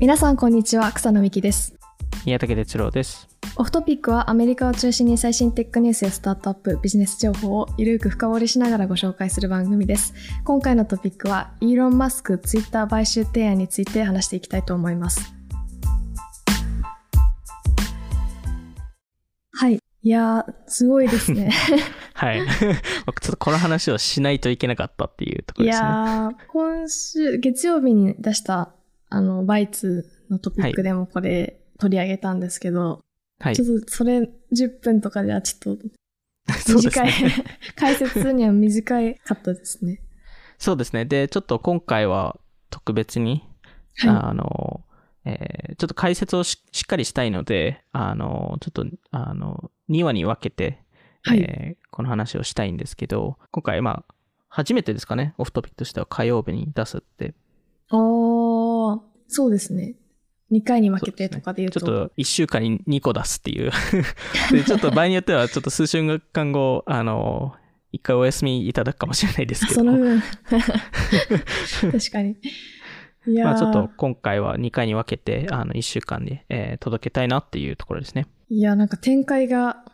皆さんこんにちは草野美希です宮武哲郎です。オフトピックはアメリカを中心に最新テックニュースやスタートアップビジネス情報をゆるく深掘りしながらご紹介する番組です今回のトピックはイーロン・マスクツイッター買収提案について話していきたいと思いますはいいやーすごいですね はい。僕ちょっとこの話をしないといけなかったっていうとこいろですね。やー今週月曜日に出したあのバイツのトピックでもこれ取り上げたんですけど、はいち。ょっとそれ10分とかではちょっと 短い、ね。解説には短いかったですね。そうですね。で、ちょっと今回は特別に、はあの、えーちょっと解説をししっかりしたいので、あの、ちょっと、あの、2話に分けて、はいえーこの話をしたいんですけど、今回、まあ、初めてですかね、オフトピックとしては火曜日に出すって。い。おー、そうですね。2回に分けてとかで言うと。ちょっと1週間に2個出すっていう。で、ちょっと場合によっては、ちょっと数週間後、あの、一回お休みいただくかもしれないですけど。その分。確かに。いやーまあちょっと今回は2回に分けて、あの、1週間で、えー届けたいなっていうところですね。いや、なんか展開が、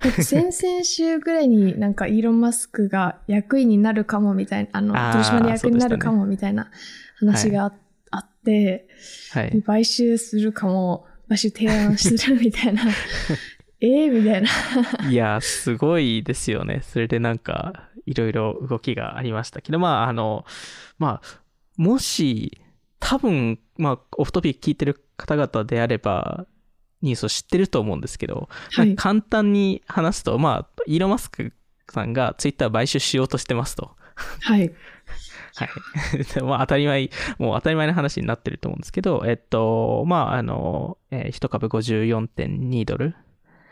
先々週ぐらいになんかイーロン・マスクが役員になるかもみたいな、あの、取締役になるかもみたいな話があ,、あって、はい。買収するかも、買収提案するみたいな、ええみたいな。いやー、すごいですよね。それでなんか、いろいろ動きがありましたけど、まあ、あの、まあ、もし、多分、まあ、オフトピック聞いてる方々であれば、ニュースを知ってると思うんですけど、はいまあ簡単に話すと、まあ、イーロン・マスクさんがツイッター買収しようとしてますと。はい。はい。でまあ当たり前、もう当たり前の話になってると思うんですけど、えっと、まあ、あの、えー、1株54.2ドル、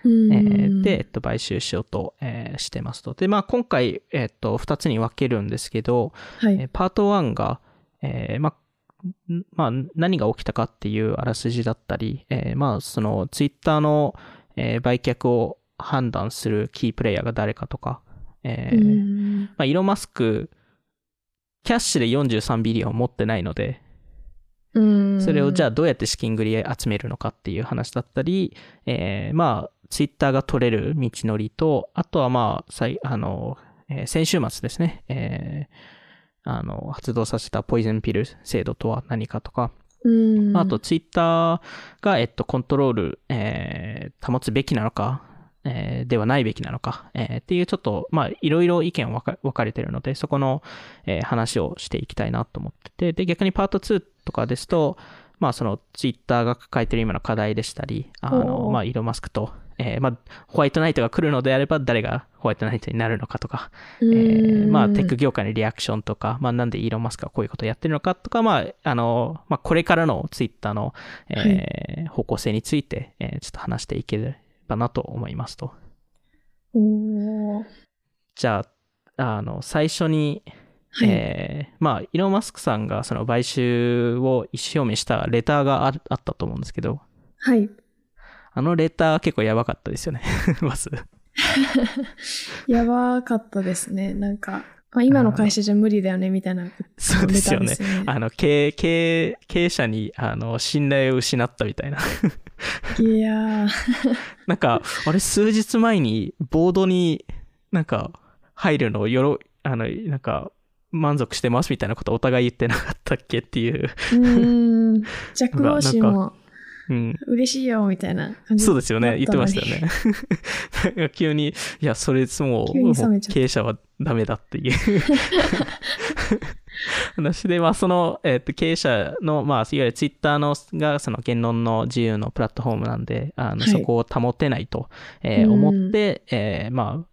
うえーで、えっと、買収しようと、えーしてますと。で、まあ、今回、えっと、2つに分けるんですけど、はい。えーパート1が、えーまあ、んまあ、何が起きたかっていうあらすじだったり、えーまあ、その、ツイッターの、えー売却を判断するキープレイヤーが誰かとか、えうーまあ、イーロン・マスク、キャッシュで43ビリオン持ってないので、それをじゃあどうやって資金繰り集めるのかっていう話だったり、えーまあ、ツイッターが取れる道のりと、あとはまあ、さいあの、えー先週末ですね、えーあの、発動させたポイズンピル制度とは何かとか、あとツイッターが、えっと、コントロール、えー保つべきなのか、えーではないべきなのか、えーっていうちょっと、まあ、いろいろ意見分か分かれてるので、そこの、えー話をしていきたいなと思ってて、で、逆にパート2とかですと、まあ、そのツイッターが抱えてる今の課題でしたり、あおの、ー。まあ、イーロン・マスクと、えーまあ、ホワイトナイトが来るのであれば、誰がホワイトナイトになるのかとか、うえーまあ、テック業界のリアクションとか、まあ、なんでイーロン・マスクがこういうことをやってるのかとか、まあ、あの、まあ、これからのツイッターの、えー方向性について、えーちょっと話していければなと思いますと。じゃあ、あの、最初に、はい。えーまあ、イーロン・マスクさんがその買収を意思表明したレターがあったと思うんですけど、はい。あのレター結構やばかったですよね、まず。やばかったですね。なんか、まあ、今の会社じゃ無理だよね、みたいな。そうですよねあの、経営、経営、経営者に、あの、信頼を失ったみたいな。いやー、なんか、あれ、数日前に、ボードになんか、入るのをよろ、あの、なんか、満足してますみたいなことお互い言ってなかったっけっていう。うーん。ジャック・ローシーもうん。嬉しいよ、みたいな感じそうですよね。言ってましたね。よね。なんか急に、いや、それ、もう、急に冷めちゃった経営者はダメだっていう話で、まあ、その、えっ、と、経営者の、まあ、いわゆるツイッターの、が、その言論の自由のプラットフォームなんで、あの、はい。そこを保てないと、えーうん。思って、えーまあ、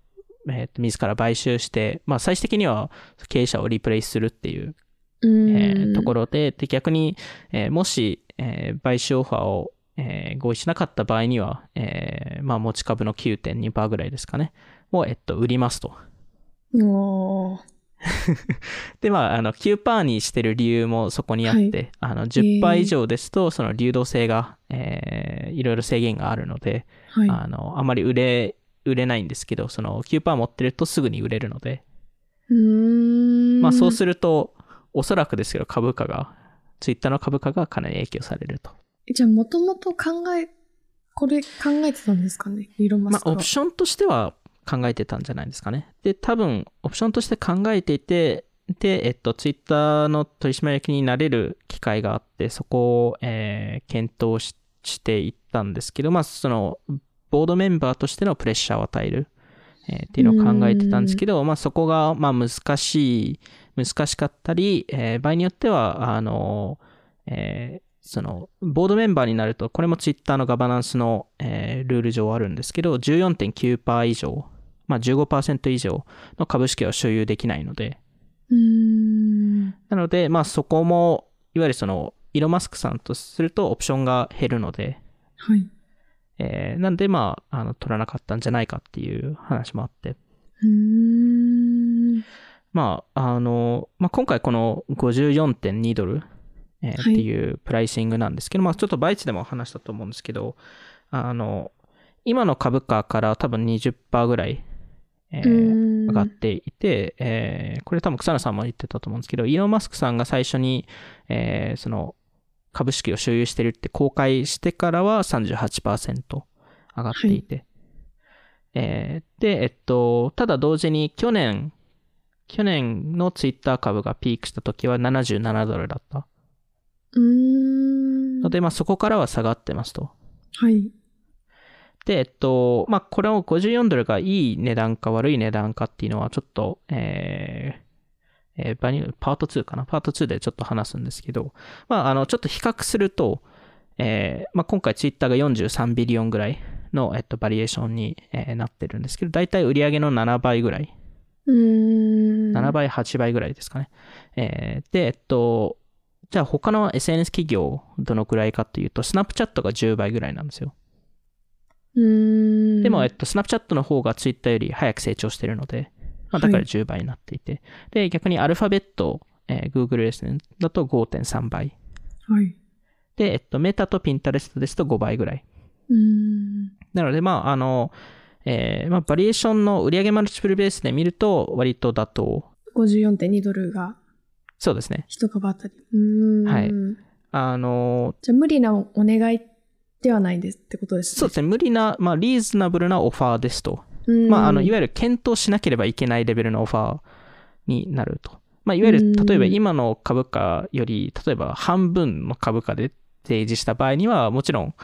えーと自ら買収して、まあ、最終的には経営者をリプレイスするっていううえーところで、で逆に、えーもし、えー買収オファーを、えー合意しなかった場合には、えーまあ、持ち株の9.2%ぐらいですかね、を、えっと、売りますと。おーで、まあ、あの、9%にしてる理由もそこにあって、はいあの、10%以上ですと、その流動性が、えーいろいろ制限があるので、はい。あの、あまり売れ、売れないんですけど、その9%持ってるとすぐに売れるので、うーん。まあそうるすると、おそらくですけど株価が、ツイッターの株価がかなり影響されると。じゃあ、もともと考え、これ考えてたんですかね？イーロン・マスクまあ、は。オプションとしては考えてたんじゃないですかね。で、多分、オプションとして考えていて、で、えっと、ツイッターの取締役になれる機会があって、そこを、えー検討ししていったんですけど、まあ、その、ボードメンバーとしてのプレッシャーを与える、えーっていうのを考えてたんですけど、まあ、そこが、まあ、難しい、難しかったり、えー場合によっては、あの、えーその、ボードメンバーになると、これもツイッターのガバナンスの、えールール上あるんですけど、14.9%以上、まあ15%以上の株式を所有できないので。なので、まあそこも、いわゆるその、イーロンマスクさんとするとオプションが減るので、はい。えーなんでまあ、あの、取らなかったんじゃないかっていう話もあって、うーん。まあ、あの、まあ、今回この54.2ドル、えーはいっていうプライシングなんですけど、まあ、ちょっとバイツでも話したと思うんですけど、あの、今の株価から多分20%ぐらい、えー上がっていて、えーこれ多分草野さんも言ってたと思うんですけど、イーロン・マスクさんが最初に、えーその株式を所有してるって公開してからは38%上がっていて、えーで、えっと、ただ同時に去年、去年のツイッター株がピークした時は77ドルだった。うーん。ので、まあそこからは下がってますと。はい。で、えっと、まあ、これを54ドルがいい値段か悪い値段かっていうのはちょっと、えー、えーバニューパート2かな？パート2でちょっと話すんですけど、まあ、あの、ちょっと比較すると、えーまあ、今回ツイッターが43ビリオンぐらいの、えっと、バリエーションに、えーなってるんですけど、だいたい売上の7倍ぐらい、うーん。7倍、8倍ぐらいですかね。えーで、えっと、じゃあ他の SNS 企業どのくらいかっていうと、スナップチャットが10倍ぐらいなんですよ。でも、えっと、スナップチャットの方がツイッターより早く成長してるので、まあ、だから10倍になっていて。で、逆にアルファベット、えー Google ですね、だと5.3倍。はい。で、えっと、メタとピンタレストですと5倍ぐらい。うーん。なので、まあ、あの、えーまあ、バリエーションの売上マルチプルベースで見ると、割と妥当。54.2ドルがそうですね。一株当たり。うーん。はいあの、じゃあ無理なお願いではないですってことですね。そうですね。無理な、まあ、リーズナブルなオファーですと。まあ、あの、いわゆる検討しなければいけないレベルのオファーになると。まあ、いわゆうんる、例えば今の株価より、例えば半分の株価で提示した場合には、もちろん、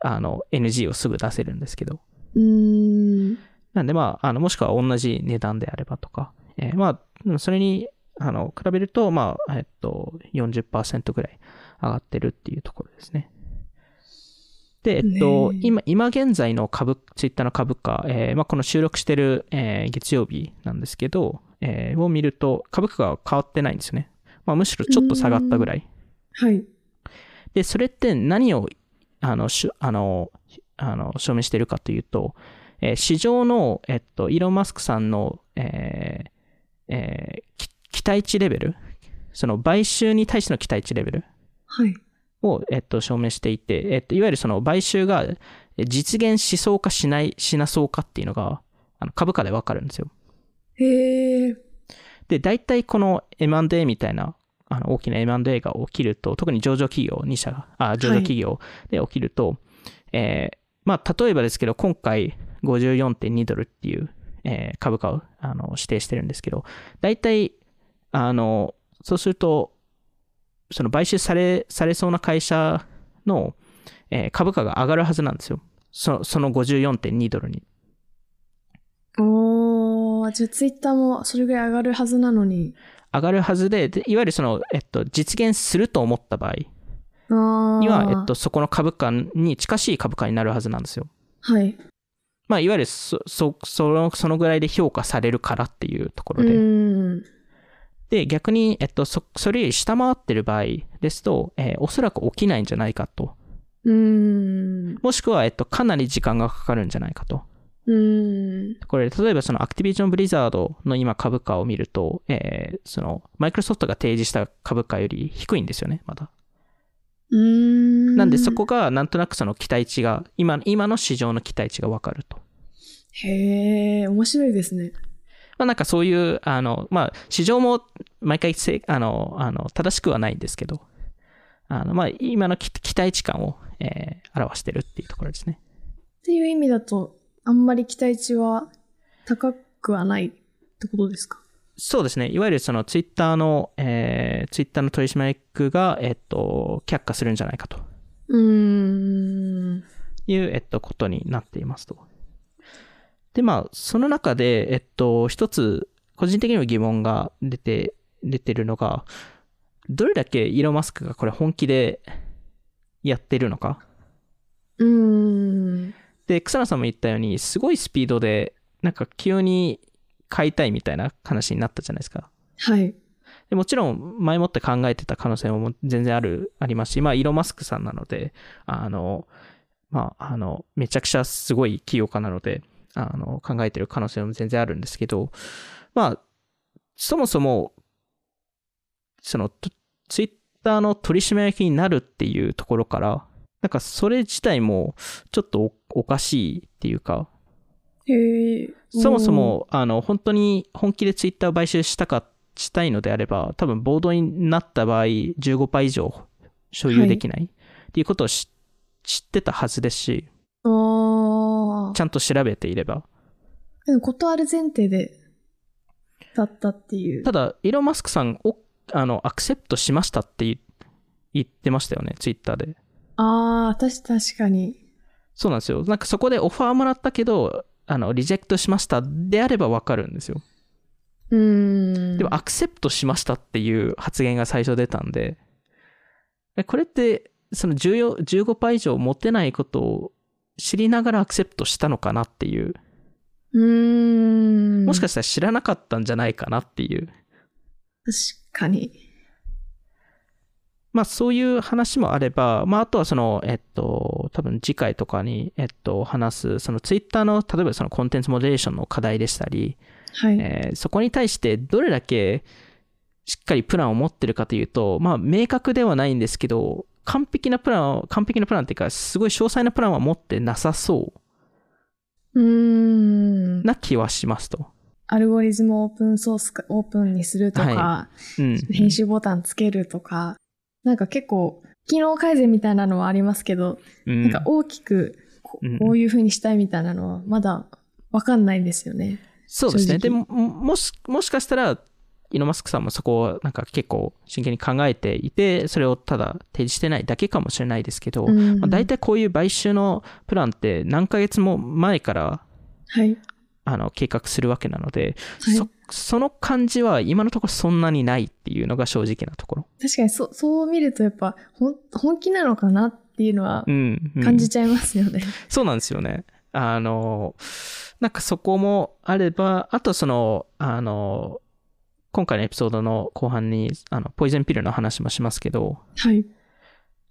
あの、NG をすぐ出せるんですけど。うーん。なんで、まあ、あの、もしくは同じ値段であればとか、えーまあ、それに、あの、比べると、まあ、えっと、40%ぐらい上がってるっていうところですね。で、えっと、ねえ今、今現在の株、ツイッターの株価、えーまあ、この収録してる、えー月曜日なんですけど、えーを見ると、株価が変わってないんですよね。まあ、むしろちょっと下がったぐらい。はい。で、それって何を、あの、しゅあの、あの証明しているかというと、えー市場の、えっと、イーロン・マスクさんの、えーえーき期待値レベル、その買収に対しての期待値レベル？はい。を、えっと、証明していて、えっと、いわゆるその買収がえ実現しそうかしない、しなそうかっていうのが、あの株価でわかるんですよ。へえ。で、大体この M&A みたいな、あの大きな M&A が起きると、特に上場企業2社が、あ、上場企業で起きると、えーまあ、例えばですけど、今回54.2ドルっていう、えー株価をあの指定してるんですけど、大体、あの、そうすると、その買収され、されそうな会社の、えー株価が上がるはずなんですよ。そその54.2ドルに。おー、じゃあツイッターもそれぐらい上がるはずなのに。上がるはずで、でいわゆるその、えっと、実現すると思った場合、には、えっと、そこの株価に近しい株価になるはずなんですよ。はい。まあ、いわゆるそ、そ、その、そのぐらいで評価されるからっていうところうで。ーん。で、逆に、えっと、そ、それより下回ってる場合ですと、えーおそらく起きないんじゃないかと。うーん。もしくは、えっと、かなり時間がかかるんじゃないかと。うーん。これ、例えばそのアクティビジョン・ブリザードの今株価を見ると、えーその、マイクロソフトが提示した株価より低いんですよね、まだ。うーん。なんでそこがなんとなくその期待値が、今今の市場の期待値がわかると。へえ、面白いですね。まあなんかそういう、あの、まあ市場も毎回せあの、あの、正しくはないんですけど、あの、まあ、今の期期待値感を、えー表してるっていうところですね。っていう意味だと、あんまり期待値は高くはないってことですか？そうですね。いわゆるそのツイッターの、えー、ツイッターの取締役が、えっと、却下するんじゃないかとうーん。いう、えっと、ことになっていますと。で、まあ、その中で、えっと、一つ、個人的にも疑問が出て、出てるのが、どれだけイーロン・マスクがこれ本気でやってるのか。うーん。で、草野さんも言ったように、すごいスピードで、なんか急に買いたいみたいな話になったじゃないですか。はい。でもちろん、前もって考えてた可能性も全然ある、ありますし、まあ、イーロン・マスクさんなので、あの、まあ、あの、めちゃくちゃすごい起業家なので、あの、考えてる可能性も全然あるんですけど、まあ、そもそも、その、ツツイッターの取締役になるっていうところから、なんかそれ自体もちょっとおおかしいっていうか、へえ。そもそも、あの、本当に本気でツイッターを買収したか、したいのであれば、多分ボードになった場合、15%以上所有できないっていうことをし知ってたはずですし、ああち。ゃんと調べていれば。でも断る前提で、だったっていう。ただ、イーロン・マスクさんを、あの、アクセプトしましたって言言ってましたよね、ツイッターで。ああ、私確かに。そうなんですよ。なんかそこでオファーもらったけど、あの、リジェクトしましたであればわかるんですよ。うーん。でも、アクセプトしましたっていう発言が最初出たんで、えこれって、その14 15%以上持てないことを知りながらアクセプトしたのかなっていう、うーん。もしかしたら知らなかったんじゃないかなっていう、確かに。まあそういう話もあれば、まああとはその、えっと、多分次回とかに、えっと、話す、そのツイッターの、例えばそのコンテンツモデレーションの課題でしたり、はい。えーそこに対してどれだけしっかりプランを持ってるかというと、まあ、明確ではないんですけど、完璧なプランを、完璧なプランっていうか、すごい詳細なプランは持ってなさそうーんう。な気はしますと。アルゴリズムをオープンソースか、オープンにするとか、はうん。編集ボタンつけるとか、なんか結構、機能改善みたいなのはありますけど、うんなんか大きくこうんこういう風にしたいみたいなのはまだわかんないんですよね。そうですね。でも、もし、もしかしたら、イーロンマスクさんもそこをなんか結構真剣に考えていて、それをただ提示してないだけかもしれないですけど、うんまあ、大体こういう買収のプランって何ヶ月も前からはい。あの計画するわけなので、はいそその感じは今のところそんなにないっていうのが正直なところ。確かにそそう見るとやっぱ本気なのかなっていうのはうん、うん感じちゃいますよね。そうなんですよね。あの、なんかそこもあれば、あとその、あの、今回のエピソードの後半に、あの、ポイズンピルの話もしますけど、はい。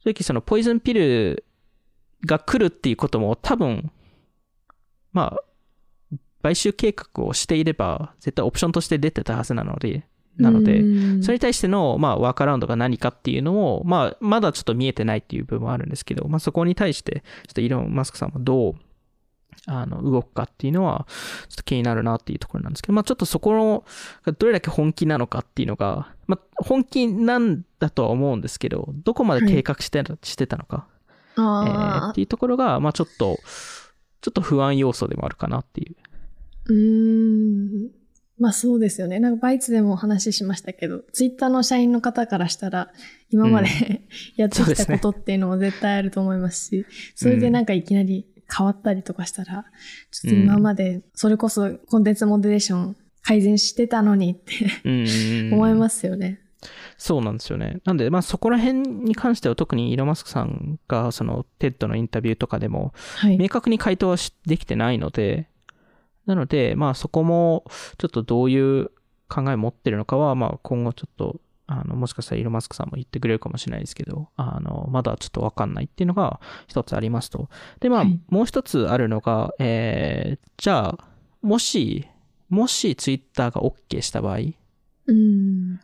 正直そのポイズンピルが来るっていうことも多分、まあ、買収計画をしていれば、絶対オプションとして出てたはずなので、なので、うんそれに対しての、まあ、ワークアラウンドが何かっていうのを、まあ、まだちょっと見えてないっていう部分はあるんですけど、まあ、そこに対して、ちょっとイーロン・マスクさんもどう、あの、動くかっていうのは、ちょっと気になるなっていうところなんですけど、まあ、ちょっとそこの、どれだけ本気なのかっていうのが、まあ、本気なんだとは思うんですけど、どこまで計画してた,、してたのか、えーあっていうところが、まあ、ちょっと、ちょっと不安要素でもあるかなっていう。ーうーん。まあそうですよね。なんかバイツでもお話ししましたけど、ツイッターの社員の方からしたら、今まで、やってきたことっていうのも絶対あると思いますし、それでなんかいきなり変わったりとかしたら、ちょっと今までそれこそコンテンツモデレーション改善してたのにってうん思いますよね。そうなんですよね。なんで、まあそこら辺に関しては特にイーロン・マスクさんが、その、 TED のインタビューとかでも、はい。明確に回答はしできてないので、なので、まあそこも、ちょっとどういう考えを持ってるのかは、まあ今後ちょっと、あの、もしかしたらイーロン・マスクさんも言ってくれるかもしれないですけど、あの、まだちょっとわかんないっていうのが一つありますと。で、まあ、はい。もう一つあるのが、えー、じゃあ、もし、もしツイッターが OK した場合、うん。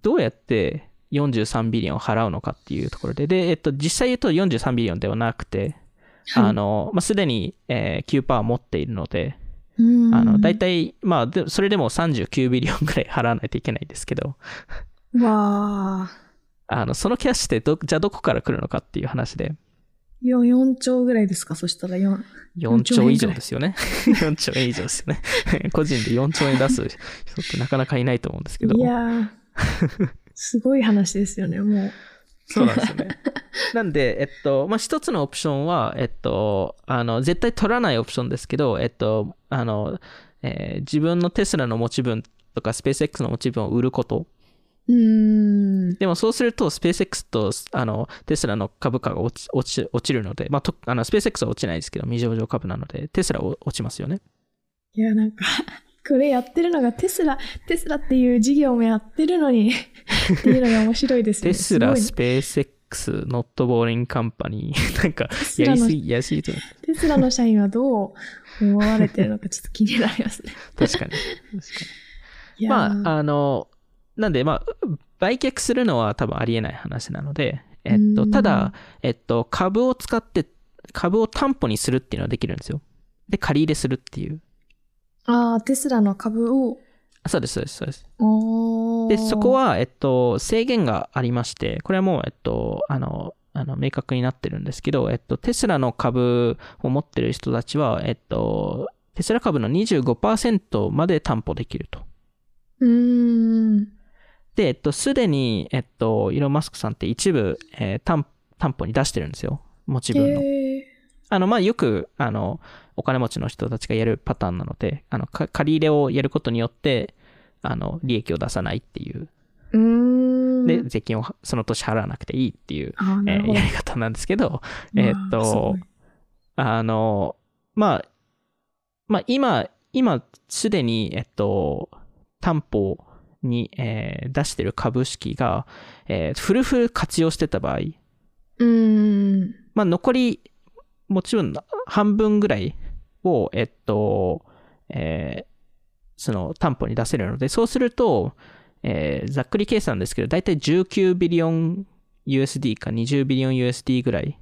どうやって43ビリオン払うのかっていうところで、で、えっと、実際言うと43ビリオンではなくて、はい。あの、まあ、すでに、えー、9%持っているので、うん。あの、だいたい、まあ、でそれでも39ビリオンぐらい払わないといけないんですけど、わあ。あの、そのキャッシュってど、じゃあどこから来るのかっていう話で、4, 4兆ぐらいですか？そしたら4。4兆以上ですよね。4兆円以上ですよね。個人で4兆円出す人ってなかなかいないと思うんですけど。いやー、すごい話ですよね、もう。そうなんですよね。なんで、えっと、まあ、一つのオプションは、えっと、あの、絶対取らないオプションですけど、えっと、あの、えー自分のテスラの持ち分とか、スペース X の持ち分を売ること。うーん。でもそうすると、スペース X とあのテスラの株価が落ち落ち落ちるので、まあ、とあのスペース X は落ちないですけど、未上場株なので、テスラは落ちますよね。いや、なんか、これやってるのがテスラ、テスラっていう事業もやってるのに、っていうのが面白いですよね。テスラ、すスペース X、ノットボーリングカンパニー、なんか、やりすぎ、やりすぎてテスラの社員はどう思われてるのかちょっと気になりますね。確かに。確かにまあ、あの、なんで、まあ、売却するのは多分ありえない話なので、えっと、うんただ、えっと、株を使って、株を担保にするっていうのはできるんですよ。で、借り入れするっていう。あーテスラの株を、あそうです、そうです、そうです。で、そこ、は、えっと、制限がありまして、これはもう、えっと、あの、あの明確になってるんですけど、えっと、テスラの株を持ってる人たちは、えっと、テスラ株の25%まで担保できると。うーん。で、えっと、すでに、えっと、イーロン・マスクさんって一部、えー担担保に出してるんですよ。持ち分の。えあの、まあ、よく、あの、お金持ちの人たちがやるパターンなので、あの、か借り入れをやることによって、あの、利益を出さないっていう。で、税金をその年払わなくていいっていう、えー。やり方なんですけど、まあえっとい、あの、まあ、まあ、今、今、すでに、えっと、担保に、えー出してる株式が、えーフルフル活用してた場合、うーん。まあ、残り、もちろん半分ぐらいを、えっと、えーその担保に出せるので、そうすると、えーざっくり計算ですけど、だいたい19ビリオン USD か20ビリオン USD ぐらい。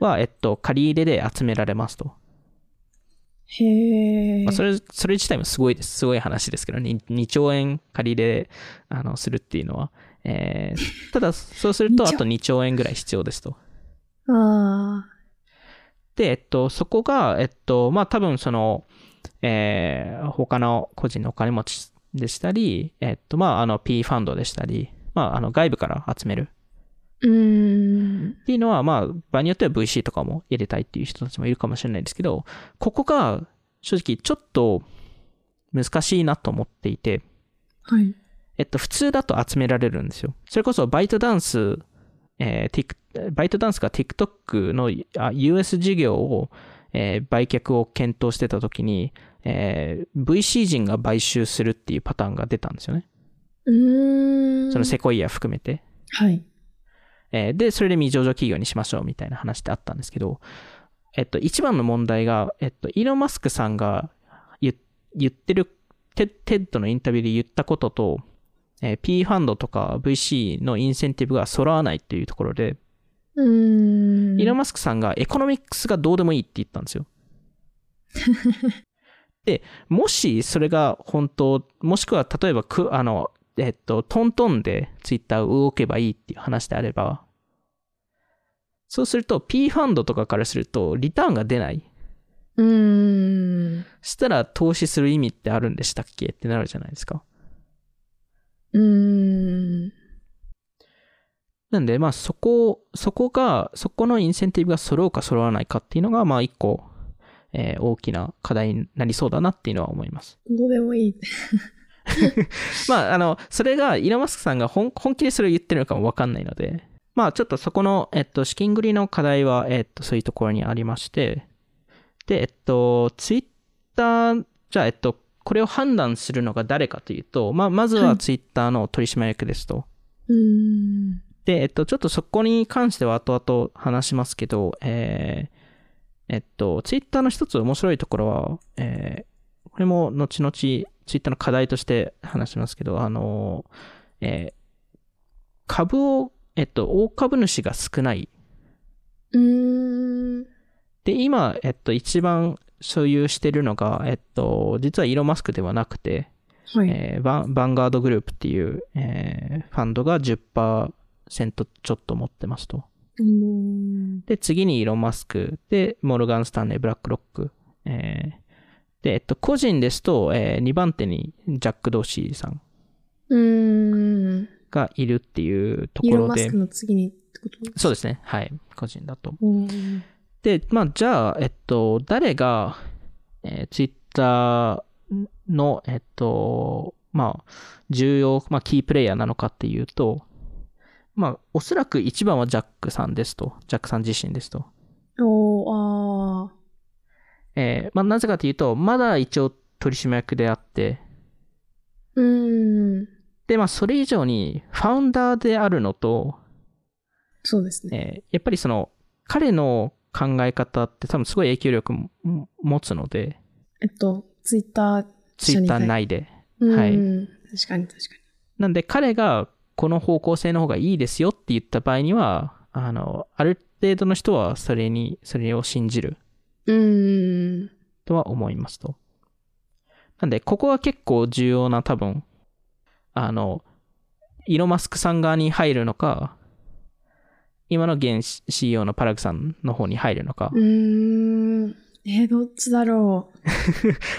は、えっと、借り入れで集められますと。へえ。まあ、それ、それ自体もすごいです。すごい話ですけど、2, 2兆円借り入れ、あの、するっていうのは。えー ただ、そうすると、2兆あと2兆円ぐらい必要ですと。あで、えっと、そこが、えっと、まあ、多分その、えー他の個人のお金持ちでしたり、えっと、まあ、あの、P ファンドでしたり、まあ、あの、外部から集めるーうーん。っていうのは、まあ、場合によっては VC とかも入れたいっていう人たちもいるかもしれないですけど、ここが、正直、ちょっと難しいなと思っていて、はい。えっと、普通だと集められるんですよ。それこそ、バイトダンス、えー、Tik- バイトダンスが TikTok のあ US 事業を、えー売却を検討してた時に、えー VC 人が買収するっていうパターンが出たんですよね。うーん。そのセコイア含めて。はい。えーで、それで未上場企業にしましょうみたいな話ってあったんですけど、えっと、一番の問題が、えっと、イーロン・マスクさんが言言ってる、テ TED のインタビューで言ったことと、えー P ファンドとか VC のインセンティブが揃わないっていうところで、うーん。イーロン・マスクさんが economics がどうでもいいって言ったんですよ。で、もしそれが本当、もしくは例えばく、あの、えっと、トントンでツイッターを動けばいいっていう話であれば、そうすると P ファンドとかからするとリターンが出ない。うーん。そしたら投資する意味ってあるんでしたっけってなるじゃないですか。うーん。なんで、まあそこ、そこが、そこのインセンティブが揃うか揃わないかっていうのが、まあ一個、えー大きな課題になりそうだなっていうのは思います。どうでもいい。まあ、あの、それが、イーロン・マスクさんが本本気でそれを言ってるのかもわかんないので、まあ、ちょっとそこの、えっと、資金繰りの課題は、えっと、そういうところにありまして、で、えっと、ツイッター、じゃあ、えっと、これを判断するのが誰かというと、まあ、まずははいツイッターの取締役ですと。うーん。で、えっと、ちょっとそこに関しては後々話しますけど、えーえっと、ツイッターの一つ面白いところは、えーこれも後々ツイッターの課題として話しますけど、あの、えー株を、えっと、大株主が少ない。うーん。で、今、えっと、一番所有してるのが、えっと、実はイーロン・マスクではなくて、はい。えーバンバンガードグループっていう、えーファンドが10%ちょっと持ってますと。で、次にイーロン・マスク、で、モルガン・スタンレー、ブラックロック。えーで、えっと、個人ですと、え2番手にジャック・ドーシーさん。がいるっていうところでイーロンマスク、の次にってこと？そうですね。はい。個人だと。で、まあ、じゃあ、えっと、誰が、えツイッターの、えっと、まあ、重要、まあ、キープレイヤーなのかっていうと、まあ、おそらく一番はジャックさんですと。ジャックさん自身ですと。おえーまあ、なぜかというと、まだ一応取締役であって、ー。うーん。で、まあ、それ以上に、ファウンダーであるのと、そうですね。えーやっぱりその、彼の考え方って多分すごい影響力も持つので、えっと、ツイッターツイッターい。内で。うんはい確かに確かなんで彼がこの方向性の方がいいですよって言った場合には、あの、ある程度の人はそれに、それを信じるに。うーん。とは思いますと。なんで、ここは結構重要な多分、あの、イーロンマスクさん側に入るのか、今の現 CEO のパラグさんの方に入るのかう、ーん。えー、どっちだろ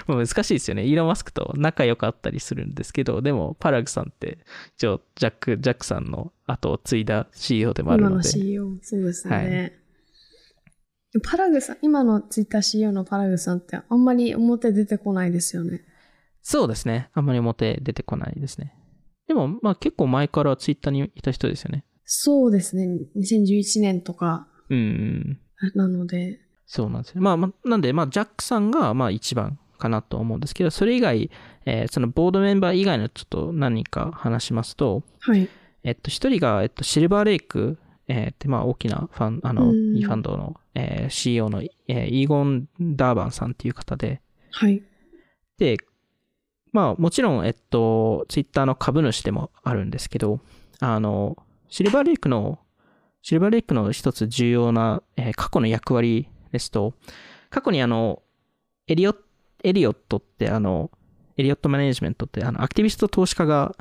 う。もう難しいですよね。イーロン・マスクと仲良かったりするんですけど、でも、パラグさんって、一応、ジャック、ジャックさんの後を継いだ CEO でもある今のので。CEO。そうですね。はいパラグさん、今のツイッター CEO のパラグさんってあんまり表出てこないですよね。そうですね。あんまり表出てこないですね。でも、まあ結構前からツイッターにいた人ですよね。そうですね。2011年とかうんうん。なので。そうなんですよ。まあ、まあ、なんで、まあ、ジャックさんが、まあ、一番かなと思うんですけど、それ以外、えーそのボードメンバー以外のちょっと何人か話しますと、はい。えっと、一人が、えっと、シルバーレイク、えーまあ、大きなファン、あの、うんいいファンドの、えー CEO の、えーイーゴン・ダーバンさんっていう方で、はい。で、まあ、もちろん、えっと、ツイッターの株主でもあるんですけど、あの、シルバーレイクの、シルバーレイクの一つ重要な、えー過去の役割ですと、過去にあの、エリオエリオットってあの、エリオットマネジメントってあの、アクティビスト投資家が。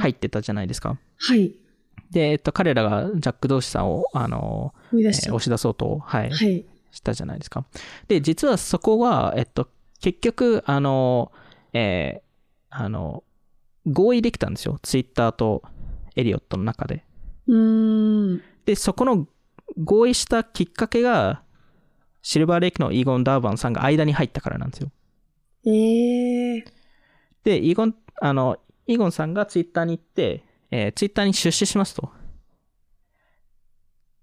入ってたじゃないですか。はい。で、えっと、彼らがジャック・ドーシさんを、あの、生み出した。えー押し出そうと、はい、はい。したじゃないですか。で、実はそこは、えっと、結局、あの、えーあの、合意できたんですよ。ツイッターとエリオットの中で。うーん。で、そこの合意したきっかけが、シルバーレイクのイーゴン・ダーバンさんが間に入ったからなんですよ。えー。で、イーゴン、あの、イーゴンさんがツイッターに行って、えーツイッターに出資しますと。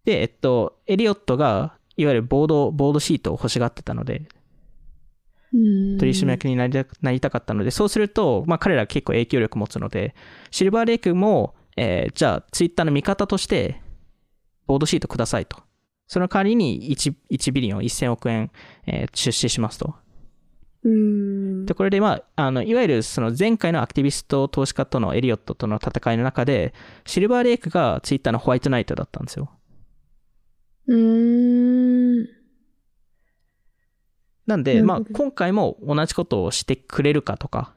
で、えっと、エリオットが、いわゆるボード、ボードシートを欲しがってたので、取締役になりたなりたかったので、そうすると、まあ彼ら結構影響力持つので、シルバーレイクも、えーじゃあツイッターの味方として、ボードシートくださいと。その代わりに 1, 1ビリオン、1000億円、えー出資しますと。で、。これで、まあ、あの、いわゆるその前回のアクティビスト投資家とのエリオットとの戦いの中で、シルバーレイクがツイッターのホワイトナイトだったんですよ。うーん。なんで、まあ今回も同じことをしてくれるかとか、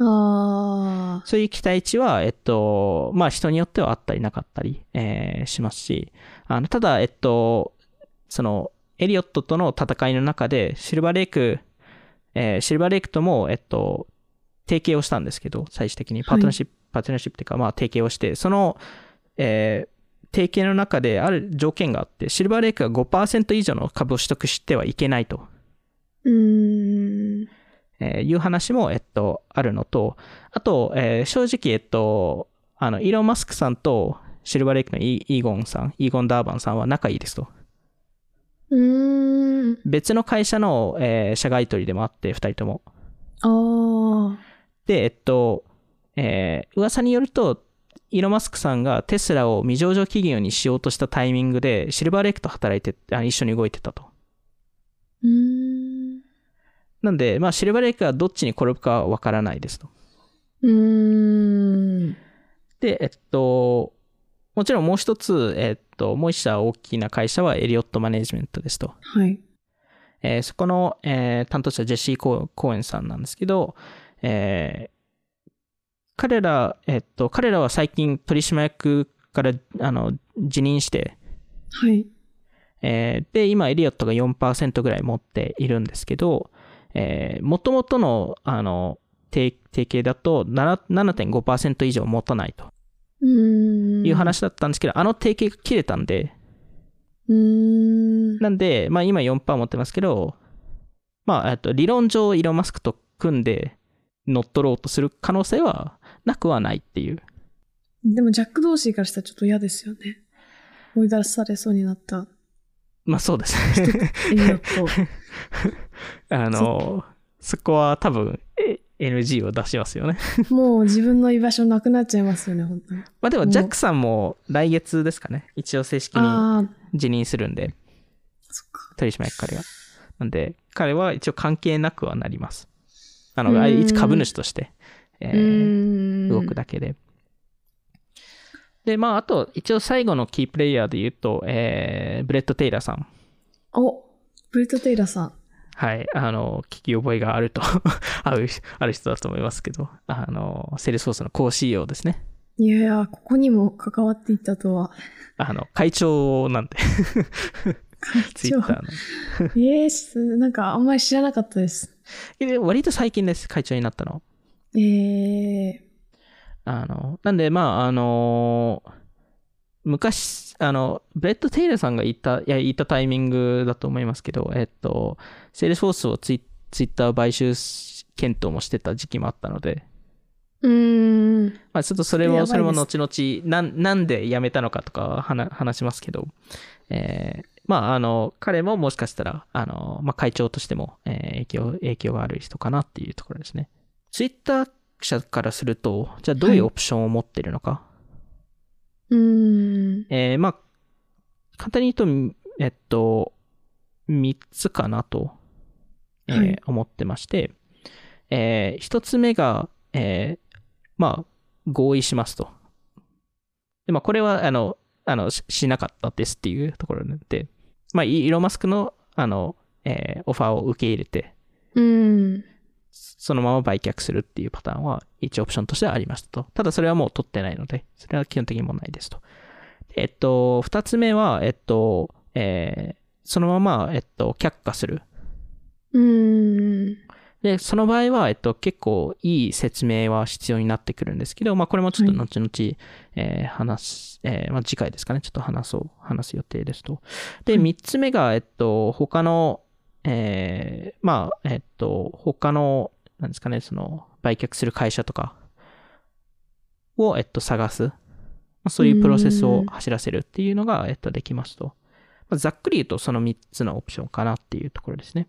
あそういう期待値は、えっと、まあ人によってはあったりなかったり、えーしますし、あの、ただ、えっと、その、エリオットとの戦いの中で、シルバーレイク、えーシルバーレイクとも、えっと、提携をしたんですけど、最終的にパートナーシップ、パートナーシップっていうか、まあ提携をして、その、えー提携の中である条件があって、シルバーレイクが5%以上の株を取得してはいけないと。ー。うーん。えーいう話も、えっと、あるのと、あと、えー正直、えっと、あの、イーロン・マスクさんとシルバーレイクのイイーゴンさん、イーゴン・ダーバンさんは仲いいですと。うーん。別の会社の、えー社外取りでもあって、二人とも。で、えっと、えー噂によると、イーロン・マスクさんがテスラを未上場企業にしようとしたタイミングで、シルバーレイクと働いて、あ一緒に動いてたと。うーん。なんで、まあ、シルバーレイクがどっちに転ぶかはわからないですと。うーん。で、えっと、もちろんもう一つ、えっと、もう一社大きな会社はエリオットマネジメントですと。はい。えーそこの、えー担当者ジェシー・コーエンさんなんですけど、えー彼ら、えっと、彼らは最近取締役からあの辞任して、はい。えーで、今、エリオットが4%ぐらい持っているんですけど、えー、元々の、あの、定定型だと7 7.5%以上持たないとうーん。いう話だったんですけど、あの定型が切れたんで、ん。なんで、まあ今4%持ってますけど、まあ、えっと、理論上、イーロン・マスクと組んで乗っ取ろうとする可能性はなくはないっていう。でもジャック・ドーシーからしたらちょっと嫌ですよね。追い出されそうになったまあそうですね。あの、そこは多分、え NG を出しますよね。もう自分の居場所なくなっちゃいますよね、本当に。まあでも、ジャックさんも来月ですかね。一応正式に辞任するんで。取締役彼が。なんで、彼は一応関係なくはなります。あの、一株主として、えうー。動くだけで。で、まあ、あと、一応最後のキープレイヤーで言うと、えー、ブレッド・テイラーさん。お、ブレッド・テイラーさん。はい、あの、聞き覚えがあると ある、ある人だと思いますけど、あの、セールスフォースのコー CEO ですね。いやいや、ここにも関わっていたとは。あの、会長なんで、会ツイッターの。えーす、なんかあんまり知らなかったです。で割と最近です、会長になったの。えー、あの、なんで、まあ、あの、昔、あの、ブレット・テイラーさんが言った、いや、言ったタイミングだと思いますけど、えっと、セールスフォースをツイツイッター買収検討もしてた時期もあったので、うーん。まあ、ちょっとそれも、それも後々、なん、なんで辞めたのかとかは話話しますけど、えーまあ、あの、彼ももしかしたら、あの、まあ、会長としても、えー影響、影響がある人かなっていうところですね。ツイッター社からすると、じゃあどういうオプションを持ってるのか。うーん。えーまあ、簡単に言うと、えっと、3つかなと、えーはい思ってまして、えー一つ目が、えーまあ、合意しますと。で、まあ、これは、あの、あの、ししなかったですっていうところで、まあ、イイーロン・マスクの、あの、えーオファーを受け入れて、うーん。そのまま売却するっていうパターンは一オプションとしてはありましたと。ただそれはもう取ってないので、それは基本的にもうないですと。でえっと、二つ目は、えっと、えーそのまま、えっと、却下する。うーん。で、その場合は、えっと、結構いい説明は必要になってくるんですけど、まあ、これもちょっと後々、えー話す、えーまあ、次回ですかね、ちょっと話そう、話す予定ですと。で、はい三つ目が、えっと、他の、えーまあ、えっと、他の、なんですかね、その、売却する会社とかを、えっと、探す。まあ、そういうプロセスを走らせるっていうのが、えっと、できますと。まあ、ざっくり言うと、その三つのオプションかなっていうところですね。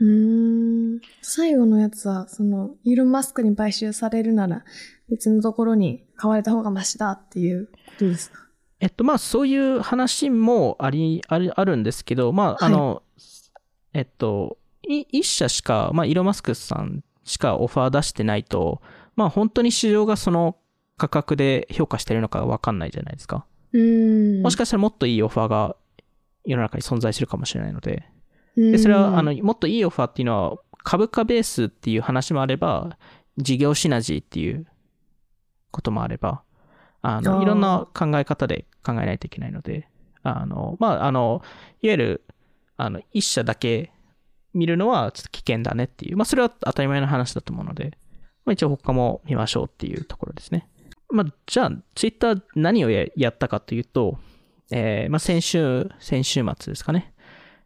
うーん。最後のやつは、その、イーロン・マスクに買収されるなら、別のところに買われた方がマシだっていうことですか？えっと、まあ、そういう話もあり、ある、あるんですけど、まあ、あの、えっと、い一社しか、まあ、イーロン・マスクさんしかオファー出してないと、まあ、本当に市場がその価格で評価してるのかわかんないじゃないですか。もしかしたらもっといいオファーが世の中に存在するかもしれないので、でで、それは、あの、もっといいオファーっていうのは、株価ベースっていう話もあれば、事業シナジーっていうこともあれば、あの、いろんな考え方で考えないといけないので、あの、まあ、あの、いわゆる、あの、一社だけ見るのはちょっと危険だねっていう、まあ、それは当たり前の話だと思うので、まあ、一応他も見ましょうっていうところですね。まあ、じゃあ、ツイッター何をややったかというと、えーまあ、先週、先週末ですかね、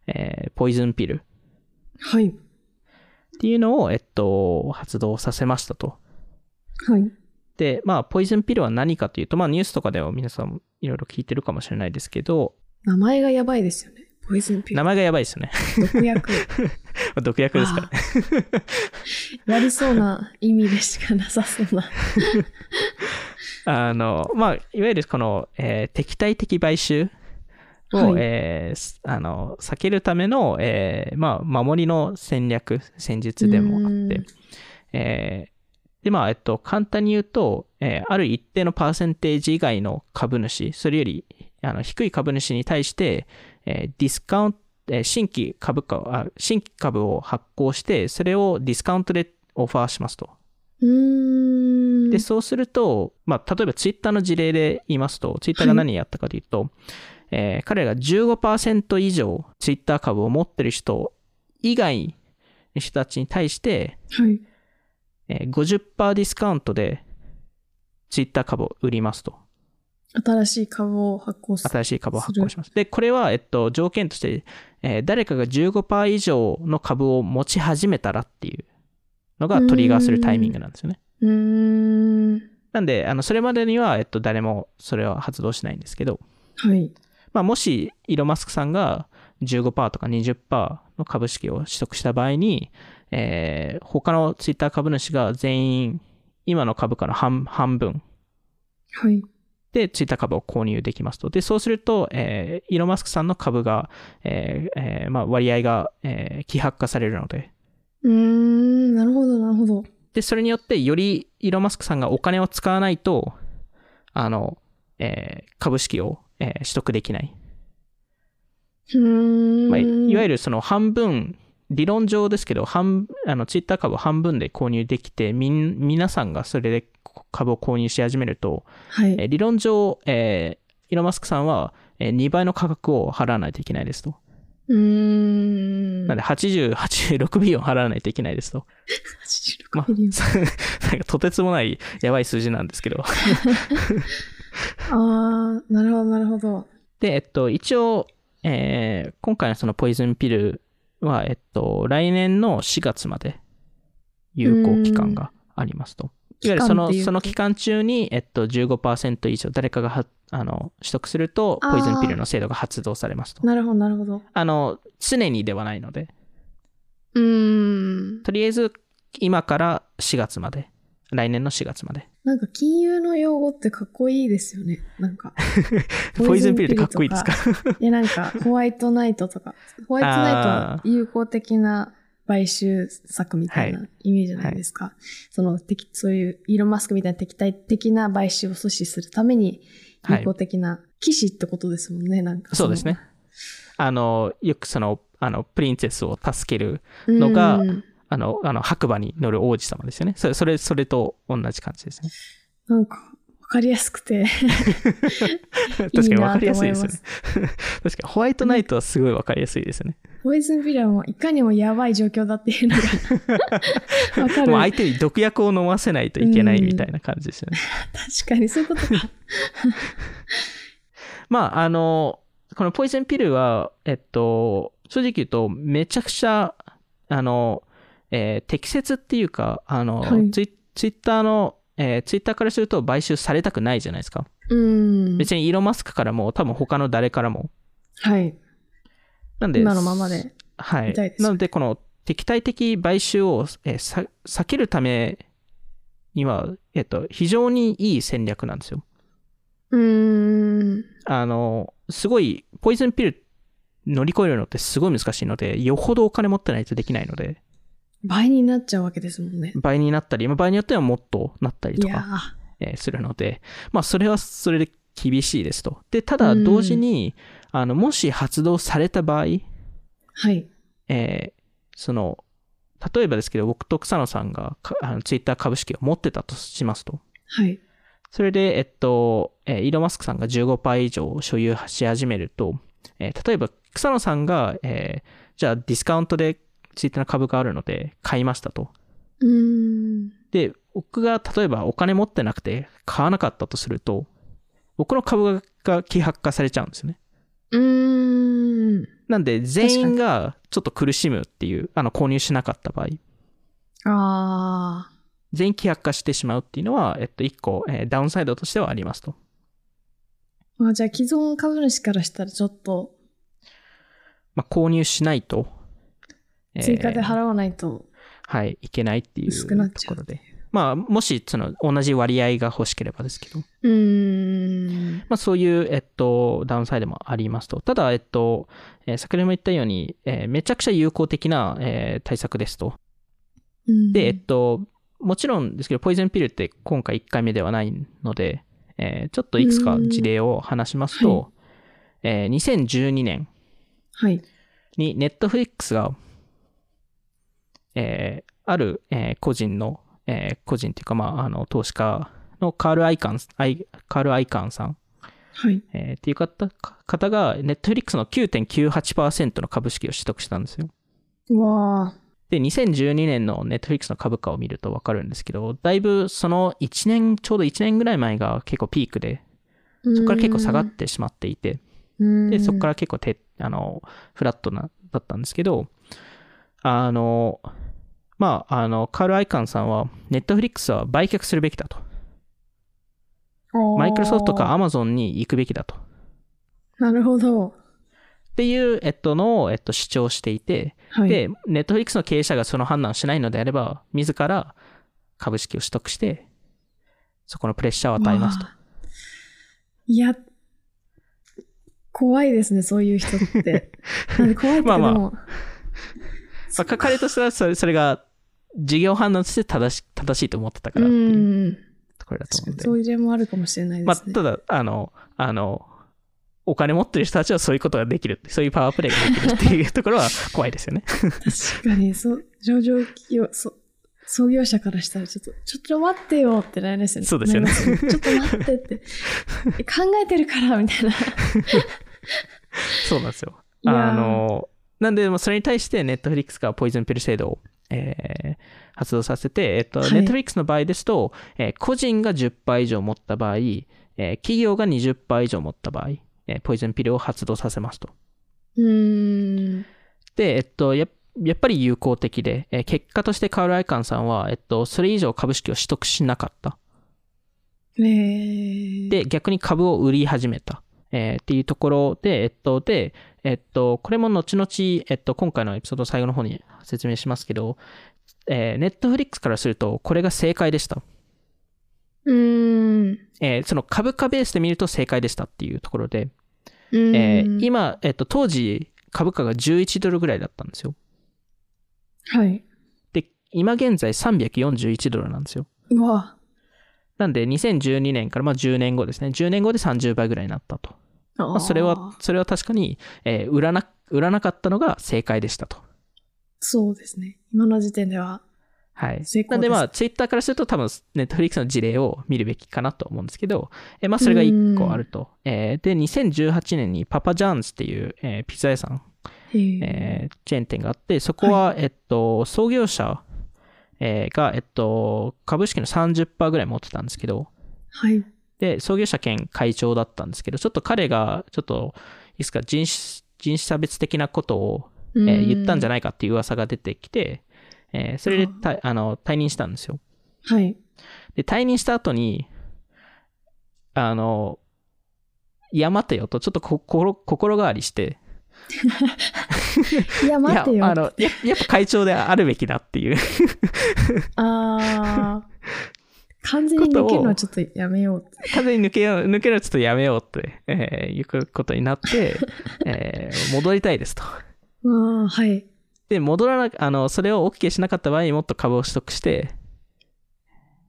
えーポイズンピルはい。っていうのを、えっと、発動させましたと。はい。で、まあ、ポイズンピルは何かというと、まあ、ニュースとかでは皆さんいろいろ聞いてるかもしれないですけど、名前がやばいですよね。ポイズンピル。名前がやばいですよね。毒薬。毒薬ですからね。やりそうな意味でしかなさそうな。あの、まあ、いわゆるこの、えー敵対的買収を、はいえーすあの、避けるための、えーまあ、守りの戦略、戦術でもあうんって、えーで、まあ、えっと、簡単に言うと、えーある一定のパーセンテージ以外の株主、それよりあの低い株主に対して、えーディスカウンえー新規株価を、あ新規株を発行して、それをディスカウントでオファーしますと。で、そうすると、まあ、例えばツイッターの事例で言いますと、ツイッターが何やったかというと、えー彼らが15%以上ツイッター株を持ってる人以外の人たちに対して、はい。えー50%ディスカウントでツイッター株を売りますと。新しい株を発行する。新しい株を発行します。で、これは、えっと、条件として、えー誰かが15%以上の株を持ち始めたらっていうのがトリガーするタイミングなんですよね。うーん。なんで、あの、それまでには、えっと、誰もそれは発動しないんですけど、はい。まあ、もし、イーロン・マスクさんが15%とか20%の株式を取得した場合に、えー他のツイッター株主が全員、今の株価の半半分はい。で、ツイッター株を購入できますと。で、そうすると、えーイーロン・マスクさんの株が、えーえーまあ、割合が、えー希薄化されるので、うーん。なるほど、なるほど。で、それによって、よりイーロン・マスクさんがお金を使わないと、あの、えー株式を、えー取得できない。うーん。まあ、いいわゆるその半分、理論上ですけど、半、あの、ツイッター株を半分で購入できて、みん、皆さんがそれで株を購入し始めると、はい。えー理論上、えーイーロン・マスクさんは、えー2倍の価格を払わないといけないですと。うーん。なんで80、86ビリオン払わないといけないですと。まあ86ビリオン なんかとてつもないやばい数字なんですけど。ああ、なるほど、なるほど。で、えっと、一応、えー今回のそのポイズンピルは、えっと、来年の4月まで有効期間がありますと。いわゆるその、その期間中に、えっと、15%以上誰かがはあの取得すると、ポイズンピルの制度が発動されますと。なるほど、なるほど。あの、常にではないので、うーん。とりあえず今から4月まで、来年の4月まで。なんか金融の用語ってかっこいいですよね。なんか。ポイズンピルってかっこいいですかいや、なんか、ホワイトナイトとか。ホワイトナイトは有効的な買収策みたいなイメージじゃないですか。その、敵そういう、イーロン・マスクみたいな敵対的な買収を阻止するために、有効的な、騎士ってことですもんね、なんかのそうですね。。あの、よくその、あの、プリンセスを助けるのがうんあの、あの、白馬に乗る王子様ですよね。それ、それ、それと同じ感じですね。なんか、わかりやすくて、確かに分かりやすいですよね。確かに、ホワイトナイトはすごい分かりやすいですよね。ポイズンピルはもういかにもやばい状況だっていうのが わかる。もう相手に毒薬を飲ませないといけないみたいな感じですよね。確かにそういうことか。まあ、あの、このポイズンピルは、えっと、正直言うと、めちゃくちゃ、あの、えー適切っていうか、あの、はいツイツイッターの、えーツイッターからすると買収されたくないじゃないですか。うん。別にイーロン・マスクからも、多分他の誰からも。はい。なんで、今のままで。はいみたいです。なので、この敵対的買収を、えーさ避けるためには、えっと、非常にいい戦略なんですよ。うーん。あの、すごい、ポイズンピル乗り越えるのってすごい難しいので、よほどお金持ってないとできないので、倍になっちゃうわけですもんね。倍になったり、まあ場合によってはもっとなったりとか、ーえーするので、まあそれはそれで厳しいですと。で、ただうん同時に、あの、もし発動された場合、はい。えーその、例えばですけど、僕と草野さんがかあのツイッター株式を持ってたとしますと。はい。それで、えっと、えーイーロン・マスクさんが15%以上所有し始めると、えー例えば草野さんが、えーじゃあディスカウントでツイッターの株があるので買いましたと。で、僕が例えばお金持ってなくて買わなかったとすると、僕の株が希薄化されちゃうんですよね。うーん。なんで、全員がちょっと苦しむっていう、あの、購入しなかった場合、あ全員希薄化してしまうっていうのは、えっと、一個、えーダウンサイドとしてはありますと。ーまあ。じゃあ既存株主からしたらちょっとまあ、購入しないと、えー追加で払わないと。はい、いけないっていうところで。まあ、もし、その、同じ割合が欲しければですけど、うーん。まあ、そういう、えっと、ダウンサイドもありますと。ただ、えっと、えー先ほども言ったように、えーめちゃくちゃ有効的な、えー対策ですと。うんで、えっと、もちろんですけど、ポイズンピルって今回1回目ではないので、えーちょっといくつか事例を話しますと、えー2012年、はい。に、ネットフリックスが、えーある、えー個人の、えー個人っていうか、まあ、あの、投資家のカール・アイカン、アイカール・アイカンさん、はい。えーっていう方方が、ネットフリックスの9.98%の株式を取得したんですよ。うわで、2012年のネットフリックスの株価を見るとわかるんですけど、だいぶその1年、ちょうど1年ぐらい前が結構ピークで、ーそこから結構下がってしまっていて、うんで、そこから結構て、あの、フラットな、だったんですけど、あの、まあ、あの、カール・アイカンさんは、ネットフリックスは売却するべきだと。マイクロソフトかアマゾンに行くべきだと。なるほど。っていう、えっと、のを、えっと、主張していて、はい。で、ネットフリックスの経営者がその判断をしないのであれば、自ら株式を取得して、そこのプレッシャーを与えますと。いや、怖いですね、そういう人って。なんで怖いっていうかまあまあまあ、か彼としてはそれそれが事業判断として正し正しいと思ってたからってういうんところだと思うんで。そういう例もあるかもしれないまあ、ですね。ただ、あの、あの、お金持ってる人たちはそういうことができる、そういうパワープレイができるっていうところは怖いですよね。確かに、そう、上場企業、そ創業者からしたらちょっと、ちょっと待ってよってなりますよね。そうですよねちょっと待ってって。え考えてるから、みたいな。そうなんですよ。あの、なんで、それに対してネットフリックスがポイズンピル制度を、えー発動させて、えっと、はいネットフリックスの場合ですと、えー個人が10%以上持った場合、えー企業が20%以上持った場合、えーポイズンピルを発動させますと。うーん。で、えっと、ややっぱり有効的で、えー結果としてカール・アイカンさんは、えっと、それ以上株式を取得しなかった。えー、で、逆に株を売り始めた。えーっていうところで、えっと、で、えっと、これも後々、えっと、今回のエピソード最後の方に説明しますけど、えー、ネットフリックスからすると、これが正解でした。うーん。えーその株価ベースで見ると正解でしたっていうところで、えー今、えっと、当時、株価が11ドルぐらいだったんですよ。はい。で、今現在341ドルなんですよ。うわ。なんで、2012年から、まあ、10年後ですね。10年後で30倍ぐらいになったと。あまあ、それは、それは確かに、えー売らな、売らなかったのが正解でしたと。そうですね。今の時点では。はい。成功ですなんでまあ、ツイッターからすると多分、ネットフリックスの事例を見るべきかなと思うんですけど、えーまあ、それが1個あると。えーで、2018年にパパジャーンズっていう、えーピザ屋さん、えーチェーン店があって、そこは、えっと、創業者、えーが、えっと、株式の30%ぐらい持ってたんですけど、はい。で、創業者兼会長だったんですけど、ちょっと彼が、ちょっと、いいですか、人種、人種差別的なことを、えー言ったんじゃないないかっていう噂が出てきて、えーそれでたあの退任したんですよ。はい。で、退任した後に、あの、いや、待てよと、ちょっと心心変わりして、いや、待ってよ。いや、あの、ややっぱ会長であるべきだっていう。あー完全に抜けるのはちょっとやめよう。完全に抜けよう、抜けるのはちょっとやめようって、えーいうことになって、えー戻りたいですと。ああ、はい。で、戻らな、あの、それを OK しなかった場合、もっと株を取得して、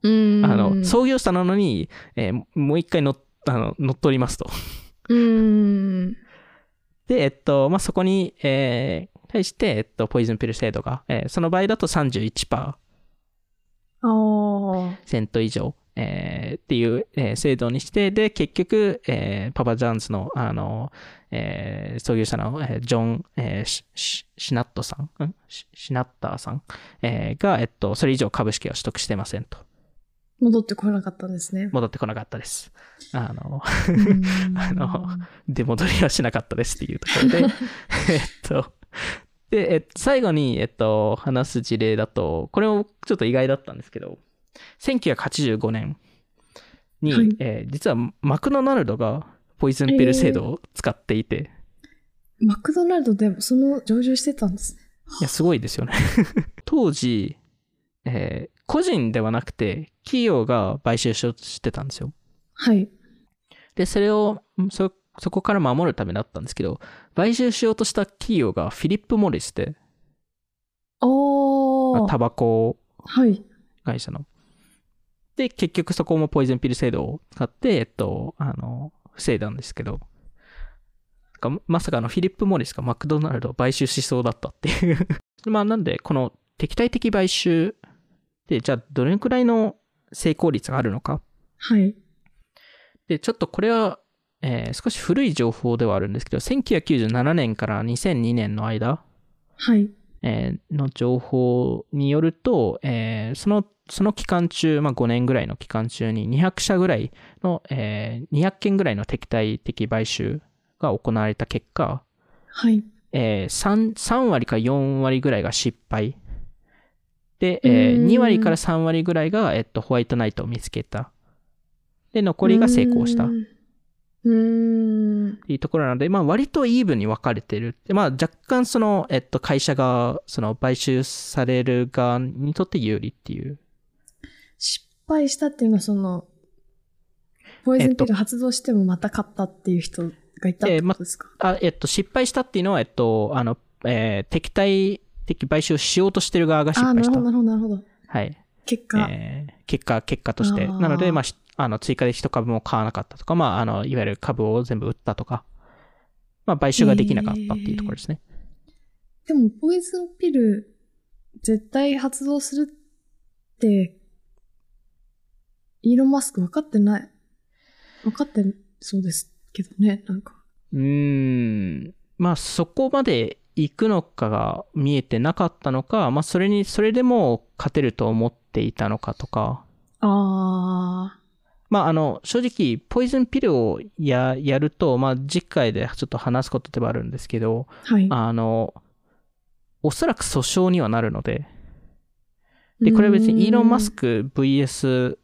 うーん。あの、創業者なのに、えーもう一回乗っあの乗っ取りますと。うーん。で、えっと、まあ、そこに、えー対して、えっと、ポイズンピル制度が、えーその場合だと31%ああ。セント以上、えーっていう、えー制度にして、で、結局、えーパパジャーンズの、あの、えー創業者の、えージョン、えーシナットさん、ん？シシナッターさん、えーが、えっと、それ以上株式を取得してませんと。戻ってこなかったんですね。戻ってこなかったです。あの、あの出戻りはしなかったですっていうところで、えっと、で、えっと、最後に、えっと、話す事例だと、これもちょっと意外だったんですけど、1985年に、はいえー実はマクドナルドがポイズンピル制度を使っていて、マクドナルドでもその上場してたんですね。いや、すごいですよね。当時、えー個人ではなくて、企業が買収しようとしてたんですよ。はい。で、それを、そ、そこから守るためだったんですけど、買収しようとした企業がフィリップ・モリスで、ああ。タバコはい。会社の。で、結局そこもポイズンピル制度を使って、えっと、あの、防いだんですけど、まさかあのフィリップ・モリスがマクドナルドを買収しそうだったっていう まあなんで、この敵対的買収で、じゃあどれくらいの成功率があるのか？はい。で、ちょっとこれは、えー少し古い情報ではあるんですけど、1997年から2002年の間、はい。えーの情報によると、えーその、その期間中、まあ5年ぐらいの期間中に200社ぐらいの、えー200件ぐらいの敵対的買収が行われた結果、はい。えー 3, 3割か4割ぐらいが失敗。で、えーうーん2割から3割ぐらいが、えっと、ホワイトナイトを見つけた。で、残りが成功した。っうーん。うーん。ていうところなので、まあ割とイーブンに分かれてる。で、まあ若干その、えっと、会社が、その買収される側にとって有利っていう。失敗したっていうのはその、ポイズンピル発動してもまた買ったっていう人がいたってことですか、あ、えっと、失敗したっていうのは、えっと、あの、えー敵対的買収をしようとしてる側が失敗した。なるほど、なるほど。はい。結果、えー結果、結果として。なので、まあ、しあの、追加で一株も買わなかったとか、まあ、あの、いわゆる株を全部売ったとか、まあ、買収ができなかったっていうところですね。でも、ポイズンピル、絶対発動するって、イーロン・マスク分かってない。分かってそうですけどね、なんか。うーん。まあ、そこまで行くのかが見えてなかったのか、まあ、それに、それでも勝てると思っていたのかとか、あまあ、あの、正直、ポイズンピルをや、やると、まあ、次回でちょっと話すことではあるんですけど、ー、はい。あの、おそらく訴訟にはなるので、で、これは別にイーロン・マスク VS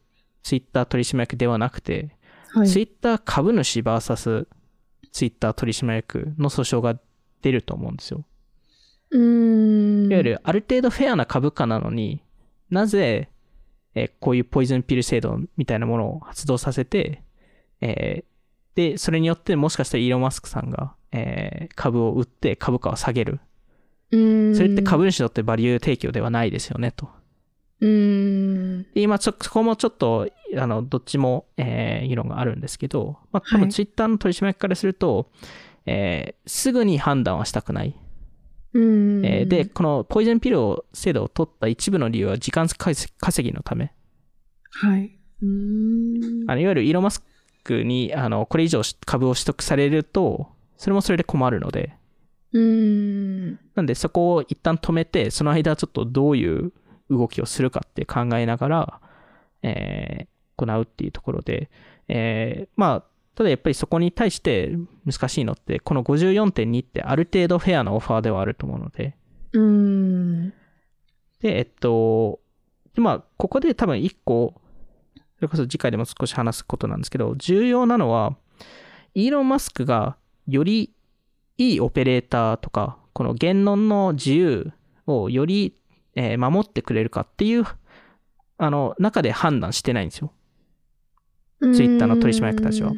ツイッター取締役ではなくて、はい、ツイッター株主 VS ツイッター取締役の訴訟が出ると思うんですよ。うーん。いわゆるある程度フェアな株価なのになぜ、えーこういうポイズンピル制度みたいなものを発動させて、えーで、それによってもしかしたらイーロン・マスクさんが、えー株を売って株価を下げる。うーん。それって株主にとってバリュー提供ではないですよね、と。うーん。で今ちょ、そこもちょっと、あの、どっちも、えー議論があるんですけど、まあ、多はい分ツイッターの取締役からすると、えーすぐに判断はしたくない。うーん。えーで、このポイズンピルを制度を取った一部の理由は時間稼ぎのため。はい。うーん。あのいわゆるイーロン・マスクに、あの、これ以上株を取得されると、それもそれで困るので、うーん。なんでそこを一旦止めて、その間ちょっとどういう動きをするかって考えながら、えー行うっていうところで、えーまあ、ただやっぱりそこに対して難しいのって、この54.2ってある程度フェアなオファーではあると思うので、うーん。で、えっと、でまあ、ここで多分一個、それこそ次回でも少し話すことなんですけど、重要なのは、イーロン・マスクがよりいいオペレーターとか、この言論の自由をより、えー守ってくれるかっていう、あの、中で判断してないんですよ。ツイッターの取締役たちは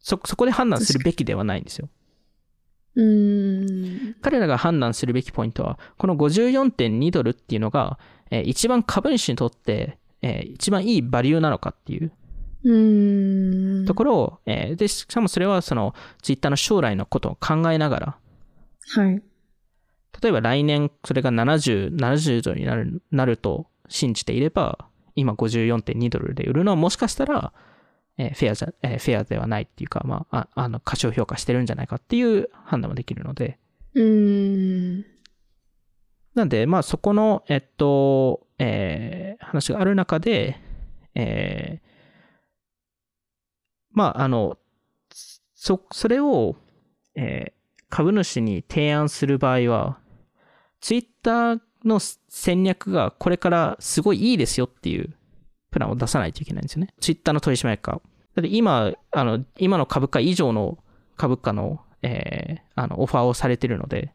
そ、そこで判断するべきではないんですよ。うーん。彼らが判断するべきポイントは、この54.2ドルっていうのが、えー一番株主にとって、えー一番いいバリューなのかっていううーん。ところを、えーで、しかもそれはそのツイッターの将来のことを考えながら、はい。例えば来年それが70、70ドルになるなると信じていれば、今54.2ドルで売るのはもしかしたら、えーフェアじゃ、えーフェアではないっていうか、まあ、ああの、過小評価してるんじゃないかっていう判断もできるので、うーん。なんで、まあそこの、えっと、えー話がある中で、えーまああの、そ、それを、えー株主に提案する場合は、ツイッターの戦略がこれからすごいいいですよっていうプランを出さないといけないんですよね。ツイッターの取締役が。だって今、あの、今の株価以上の株価の、えーあの、オファーをされてるので、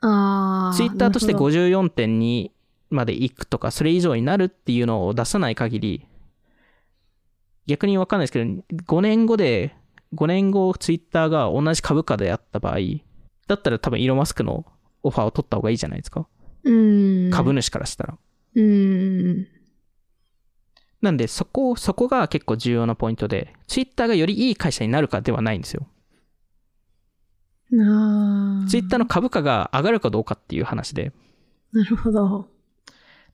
ああ。ツイッターとしてなるほど54.2まで行くとか、それ以上になるっていうのを出さない限り、逆にわかんないですけど、5年後で、5年後ツイッターが同じ株価であった場合、だったら多分イーロン・マスクのオファーを取った方がいいじゃないですか。うーん。株主からしたら。うーん。なんで、そこ、そこが結構重要なポイントで、ツイッターがよりいい会社になるかではないんですよ。ああ。ツイッターの株価が上がるかどうかっていう話で。なるほど。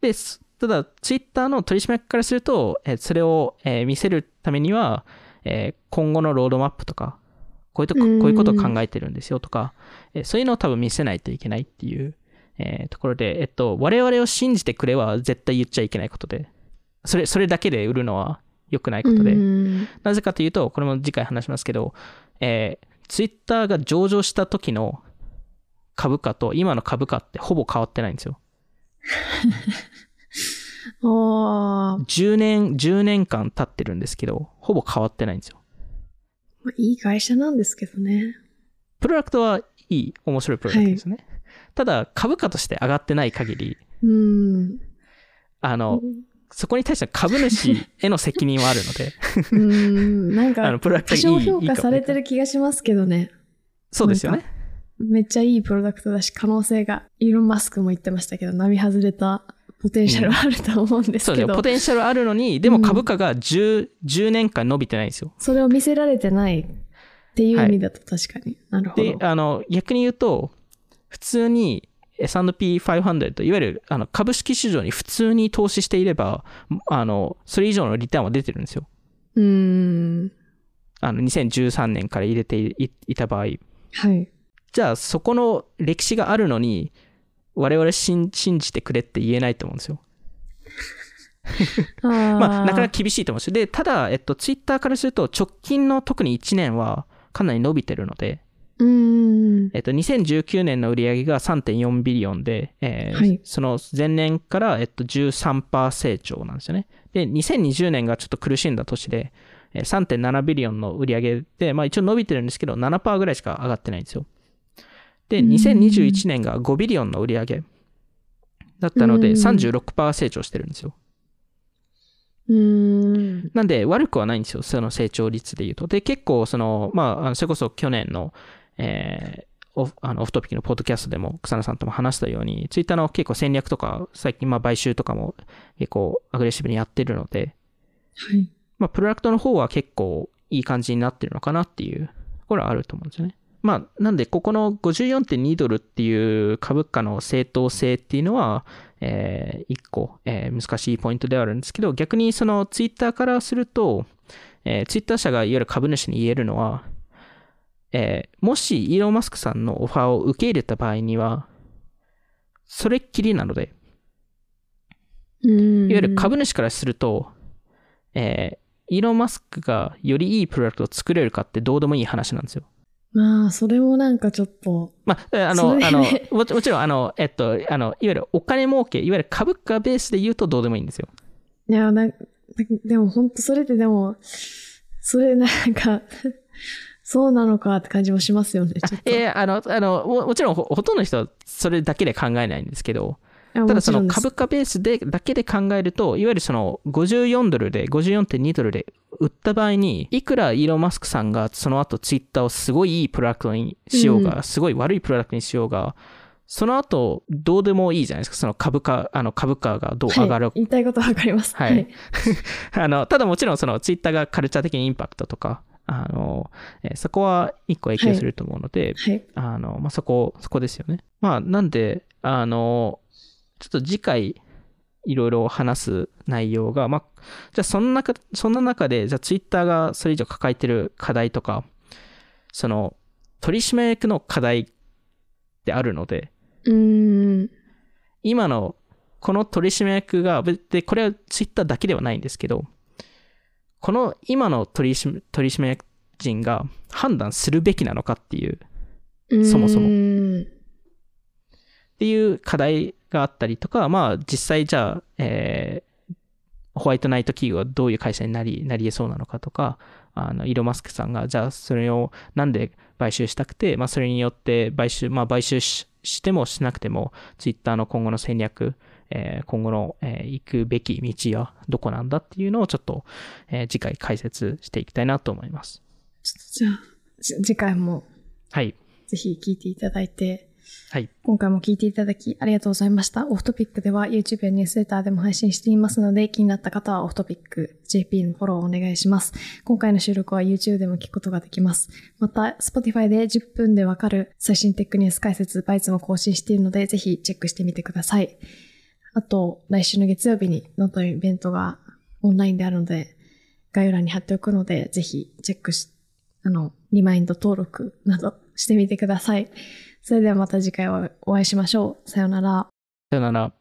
で、すただ、ツイッターの取締役からすると、えーそれを、えー見せるためには、えー今後のロードマップとか、こういうとこうんこういうことを考えてるんですよとか、えーそういうのを多分見せないといけないっていう、えーところで、えっと、我々を信じてくれは絶対言っちゃいけないことで、それ、それだけで売るのは良くないことで、うんなぜかというと、これも次回話しますけど、えー、ツイッターが上場した時の株価と今の株価ってほぼ変わってないんですよ。ああ。10年、10年間経ってるんですけど、ほぼ変わってないんですよ。まあいい会社なんですけどね。プロダクトはいい、面白いプロダクトですね。ただ、株価として上がってない限り、うん。あの、そこに対しての株主への責任はあるので、うん。なんあかの、プロダクトいい小評価されてる気がしますけどね。そうですよね。めっちゃいいプロダクトだし、可能性が、イーロン・マスクも言ってましたけど、並外れたポテンシャルはあると思うんですそうですよ。けど、ポテンシャルあるのに、でも株価が10、10年間伸びてないんですよ。それを見せられてないっていう意味だと確かに。なるほど。で、あの、逆に言うと、普通に S&P500、いわゆるあの株式市場に普通に投資していれば、あの、それ以上のリターンは出てるんですよ。うーん。あの、2013年から入れていいた場合。はい。じゃあ、そこの歴史があるのに、我々信信じてくれって言えないと思うんですよ。まあ、なかなか厳しいと思うんですよ。で、ただ、えっと、ツイッターからすると、直近の特に1年はかなり伸びてるので。えっと、2019年の売上が3.4ビリオンで、えーはいその前年から、えっと、13%成長なんですよね。で、2020年がちょっと苦しんだ年で、えー3.7ビリオンの売上で、まあ一応伸びてるんですけど、7%ぐらいしか上がってないんですよ。で、うん2021年が5ビリオンの売上だったので、うん36%成長してるんですよ。うーん。なんで悪くはないんですよ、その成長率で言うと。で、結構、その、まあそれこそ去年の、えーオフあのオフトピックのポッドキャストでも草野さんとも話したように、ツイッターの結構戦略とか、最近まあ買収とかも結構アグレッシブにやってるので、はい。まあプロダクトの方は結構いい感じになってるのかなっていうところはあると思うんですよね。まあ、なんで、ここの54.2ドルっていう株価の正当性っていうのは、えー一個、えー難しいポイントではあるんですけど、逆にそのツイッターからすると、えーツイッター社がいわゆる株主に言えるのは、えーもしイーロン・マスクさんのオファーを受け入れた場合には、それっきりなので。いわゆる株主からすると、えーイーロン・マスクがよりいいプロダクトを作れるかってどうでもいい話なんですよ。まあ、それもなんかちょっと、まあ、あの、それあの、もちもちろん、あの、えっと、あの、いわゆるお金儲け、いわゆる株価ベースで言うとどうでもいいんですよ。いや、なんでも本当それってでも、それなんか、そうなのかって感じもしますよね、ちょっと。えーあの、あの、ももちろんほ、ほとんどの人はそれだけで考えないんですけど、ただその株価ベースで、だけで考えると、いわゆるその54ドルで、54.2ドルで売った場合に、いくらイーロン・マスクさんがその後ツイッターをすごいいいプロダクトにしようが、うすごい悪いプロダクトにしようが、その後、どうでもいいじゃないですか。その株価、あの株価がどう上がるはい、言いたいことはわかります。はいはい。あの、ただもちろんそのツイッターがカルチャー的にインパクトとか、あの、えーそこは一個影響すると思うので、はい。あの、まあ、そこ、そこですよね。まあ、なんで、あの、ちょっと次回、いろいろ話す内容が、まあ、じゃあそんな中、そんな中で、じゃあツイッターがそれ以上抱えてる課題とか、その、取締役の課題ってあるので、うーん。今のこの取締役が、で、これはツイッターだけではないんですけど、この今の取締取締役人が判断するべきなのかっていう、そもそも。っていう課題があったりとか、まあ実際じゃあ、えーホワイトナイト企業はどういう会社になり、なり得そうなのかとか、あの、イーロン・マスクさんが、じゃあそれをなんで買収したくて、まあそれによって買収、まあ買収ししてもしなくても、ツイッターの今後の戦略、えー今後の、えー行くべき道はどこなんだっていうのをちょっと、えー次回解説していきたいなと思います。じゃあ、じ次回もはい。ぜひ聞いていただいて、はい。今回も聞いていただきありがとうございました。オフトピックでは YouTube やニュースレターでも配信していますので、気になった方はオフトピック JP のフォローをお願いします。今回の収録は YouTube でも聞くことができます。また、Spotify で10分でわかる最新テックニュース解説、バイツも更新しているので、ぜひチェックしてみてください。あと、来週の月曜日にノートイベントがオンラインであるので、概要欄に貼っておくので、ぜひチェックし、あの、リマインド登録などしてみてください。それではまた次回お会いしましょう。さよなら。さよなら。